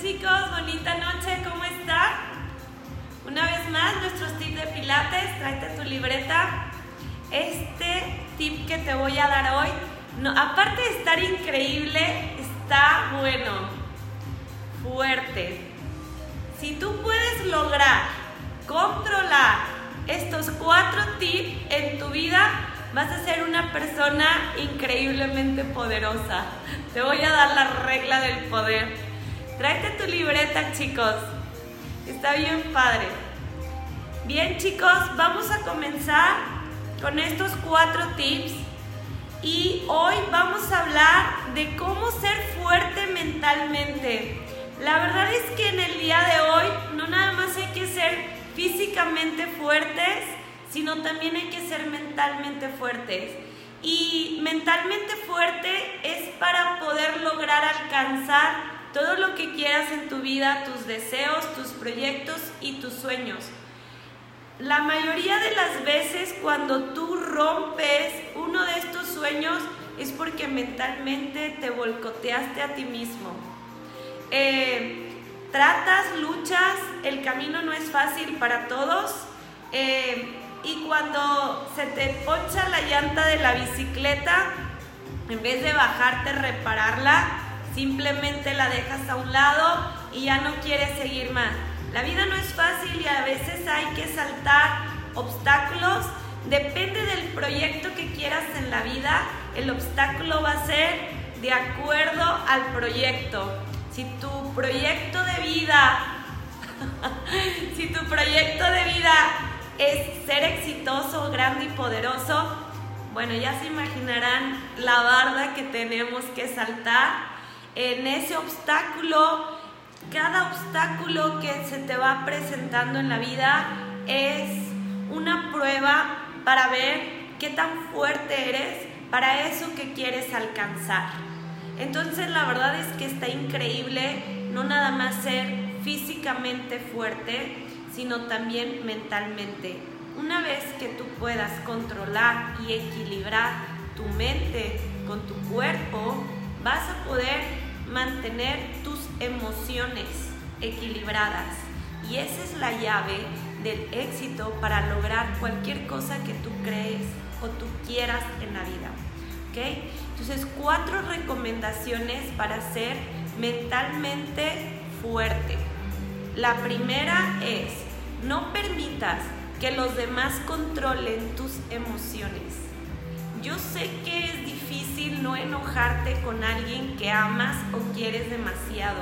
chicos, bonita noche, ¿cómo están? Una vez más, nuestros tips de pilates, tráete tu libreta. Este tip que te voy a dar hoy, aparte de estar increíble, está bueno, fuerte. Si tú puedes lograr controlar estos cuatro tips en tu vida, vas a ser una persona increíblemente poderosa. Te voy a dar la regla del poder. Tráete tu libreta, chicos. Está bien padre. Bien, chicos, vamos a comenzar con estos cuatro tips. Y hoy vamos a hablar de cómo ser fuerte mentalmente. La verdad es que en el día de hoy no nada más hay que ser físicamente fuertes, sino también hay que ser mentalmente fuertes. Y mentalmente fuerte es para poder lograr alcanzar todo lo que quieras en tu vida, tus deseos, tus proyectos y tus sueños. La mayoría de las veces cuando tú rompes uno de estos sueños es porque mentalmente te volcoteaste a ti mismo. Eh, tratas, luchas, el camino no es fácil para todos. Eh, y cuando se te poncha la llanta de la bicicleta, en vez de bajarte, repararla, simplemente la dejas a un lado y ya no quieres seguir más. La vida no es fácil y a veces hay que saltar obstáculos. Depende del proyecto que quieras en la vida, el obstáculo va a ser de acuerdo al proyecto. Si tu proyecto de vida, si tu proyecto de vida es ser exitoso, grande y poderoso, bueno, ya se imaginarán la barda que tenemos que saltar en ese obstáculo, cada obstáculo que se te va presentando en la vida es una prueba para ver qué tan fuerte eres para eso que quieres alcanzar. Entonces la verdad es que está increíble no nada más ser físicamente fuerte, sino también mentalmente. Una vez que tú puedas controlar y equilibrar tu mente con tu cuerpo, vas a poder mantener tus emociones equilibradas. Y esa es la llave del éxito para lograr cualquier cosa que tú crees o tú quieras en la vida. ¿Ok? Entonces, cuatro recomendaciones para ser mentalmente fuerte. La primera es, no permitas que los demás controlen tus emociones. Yo sé que es difícil no enojarte con alguien que amas o quieres demasiado.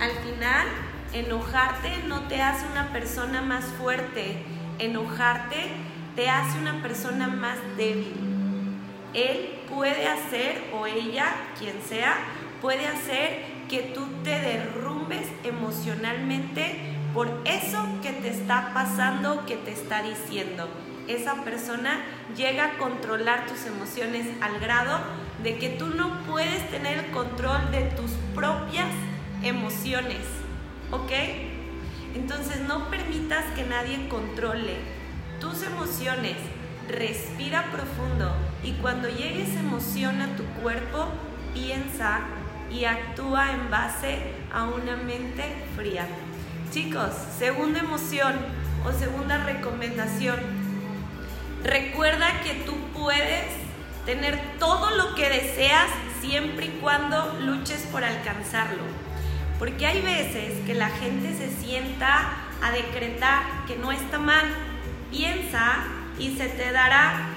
Al final, enojarte no te hace una persona más fuerte, enojarte te hace una persona más débil. Él puede hacer, o ella, quien sea, puede hacer que tú te derrumbes emocionalmente por eso que te está pasando, que te está diciendo esa persona llega a controlar tus emociones al grado de que tú no puedes tener el control de tus propias emociones, ¿ok? Entonces no permitas que nadie controle tus emociones. Respira profundo y cuando llegue esa emoción a tu cuerpo, piensa y actúa en base a una mente fría. Chicos, segunda emoción o segunda recomendación, Recuerda que tú puedes tener todo lo que deseas siempre y cuando luches por alcanzarlo. Porque hay veces que la gente se sienta a decretar que no está mal. Piensa y se te dará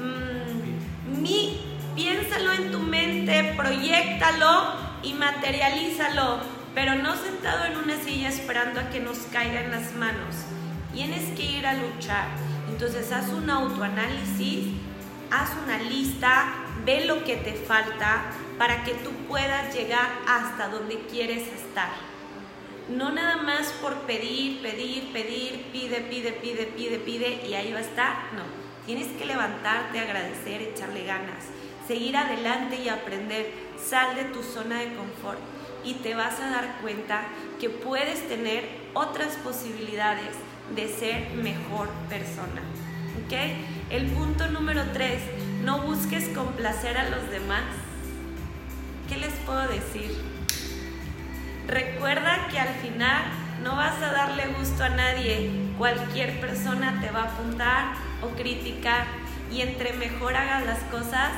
mm, mi, piénsalo en tu mente, proyectalo y materialízalo, pero no sentado en una silla esperando a que nos caigan las manos. Tienes que ir a luchar. Entonces haz un autoanálisis, haz una lista, ve lo que te falta para que tú puedas llegar hasta donde quieres estar. No nada más por pedir, pedir, pedir, pide, pide, pide, pide, pide y ahí va a estar. No, tienes que levantarte, agradecer, echarle ganas, seguir adelante y aprender. Sal de tu zona de confort y te vas a dar cuenta que puedes tener otras posibilidades de ser mejor persona. ¿Ok? El punto número tres, no busques complacer a los demás. ¿Qué les puedo decir? Recuerda que al final no vas a darle gusto a nadie. Cualquier persona te va a apuntar o criticar y entre mejor hagas las cosas,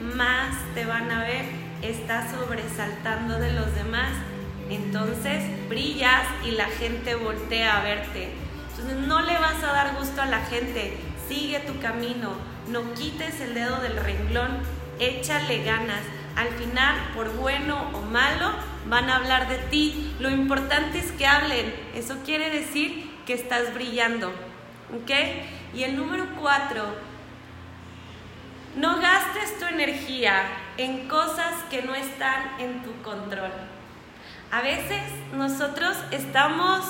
más te van a ver. Estás sobresaltando de los demás. Entonces brillas y la gente voltea a verte. Entonces no le vas a dar gusto a la gente. Sigue tu camino. No quites el dedo del renglón. Échale ganas. Al final, por bueno o malo, van a hablar de ti. Lo importante es que hablen. Eso quiere decir que estás brillando. ¿Ok? Y el número cuatro, no gastes tu energía en cosas que no están en tu control. A veces nosotros estamos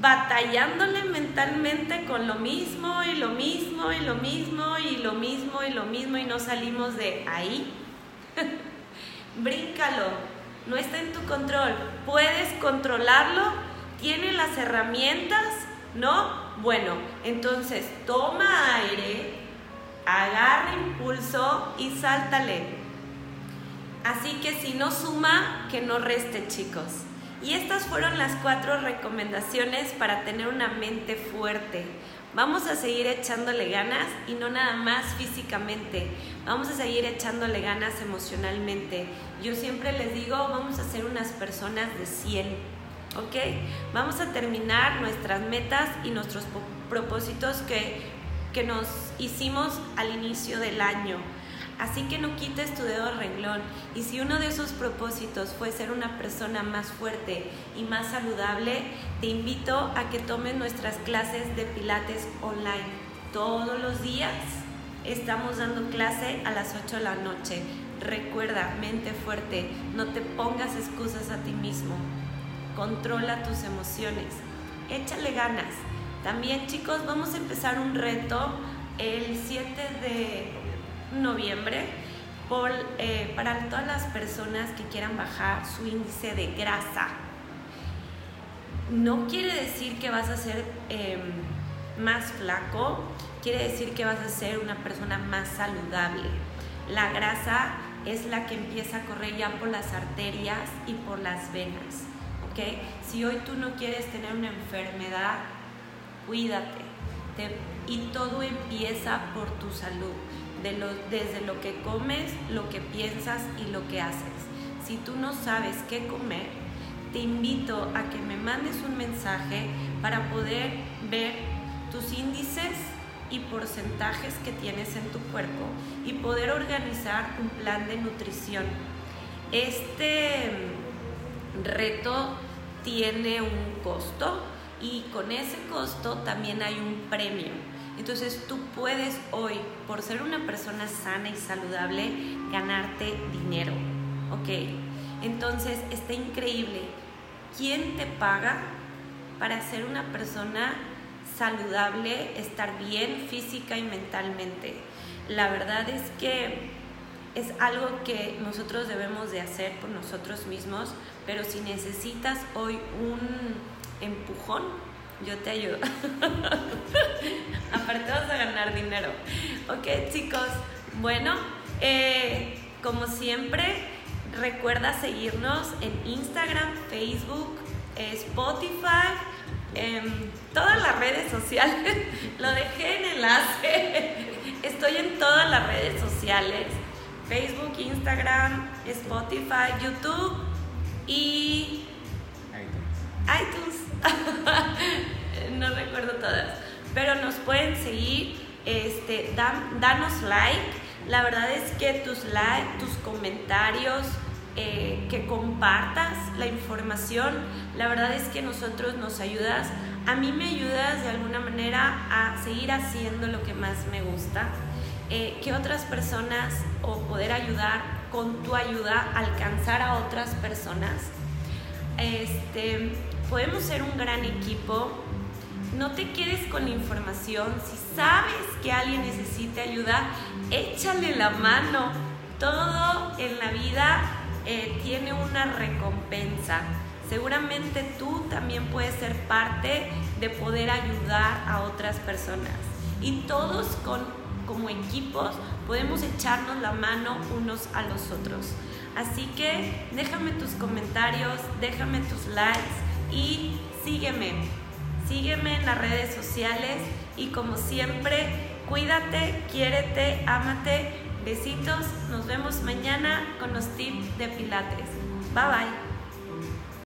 batallándole mentalmente con lo mismo y lo mismo y lo mismo y lo mismo y lo mismo y no salimos de ahí. Bríncalo, no está en tu control. Puedes controlarlo, tiene las herramientas, ¿no? Bueno, entonces toma aire, agarra impulso y sáltale. Así que si no suma, que no reste, chicos. Y estas fueron las cuatro recomendaciones para tener una mente fuerte. Vamos a seguir echándole ganas y no nada más físicamente. Vamos a seguir echándole ganas emocionalmente. Yo siempre les digo, vamos a ser unas personas de 100. ¿Ok? Vamos a terminar nuestras metas y nuestros propósitos que, que nos hicimos al inicio del año. Así que no quites tu dedo renglón. Y si uno de esos propósitos fue ser una persona más fuerte y más saludable, te invito a que tomes nuestras clases de pilates online. Todos los días estamos dando clase a las 8 de la noche. Recuerda, mente fuerte, no te pongas excusas a ti mismo. Controla tus emociones. Échale ganas. También chicos, vamos a empezar un reto el 7 de noviembre por, eh, para todas las personas que quieran bajar su índice de grasa. No quiere decir que vas a ser em, más flaco, quiere decir que vas a ser una persona más saludable. La grasa es la que empieza a correr ya por las arterias y por las venas. Si hoy tú no quieres tener una enfermedad, cuídate. y todo empieza por tu salud desde lo que comes, lo que piensas y lo que haces. Si tú no sabes qué comer, te invito a que me mandes un mensaje para poder ver tus índices y porcentajes que tienes en tu cuerpo y poder organizar un plan de nutrición. Este reto tiene un costo y con ese costo también hay un premio. Entonces tú puedes hoy, por ser una persona sana y saludable, ganarte dinero. ¿Ok? Entonces está increíble. ¿Quién te paga para ser una persona saludable, estar bien física y mentalmente? La verdad es que es algo que nosotros debemos de hacer por nosotros mismos, pero si necesitas hoy un empujón, yo te ayudo. Aparte vas a ganar dinero. Ok, chicos. Bueno, eh, como siempre, recuerda seguirnos en Instagram, Facebook, eh, Spotify, en todas las redes sociales. Lo dejé en enlace. Estoy en todas las redes sociales. Facebook, Instagram, Spotify, YouTube y iTunes. Todas, pero nos pueden seguir, este, danos like. La verdad es que tus likes, tus comentarios, eh, que compartas la información, la verdad es que nosotros nos ayudas, a mí me ayudas de alguna manera a seguir haciendo lo que más me gusta, eh, que otras personas o poder ayudar con tu ayuda alcanzar a otras personas. Este, podemos ser un gran equipo. No te quedes con la información. Si sabes que alguien necesita ayuda, échale la mano. Todo en la vida eh, tiene una recompensa. Seguramente tú también puedes ser parte de poder ayudar a otras personas. Y todos como equipos podemos echarnos la mano unos a los otros. Así que déjame tus comentarios, déjame tus likes y sígueme. Sígueme en las redes sociales y como siempre, cuídate, quiérete, ámate. Besitos, nos vemos mañana con los tips de Pilates. Bye bye.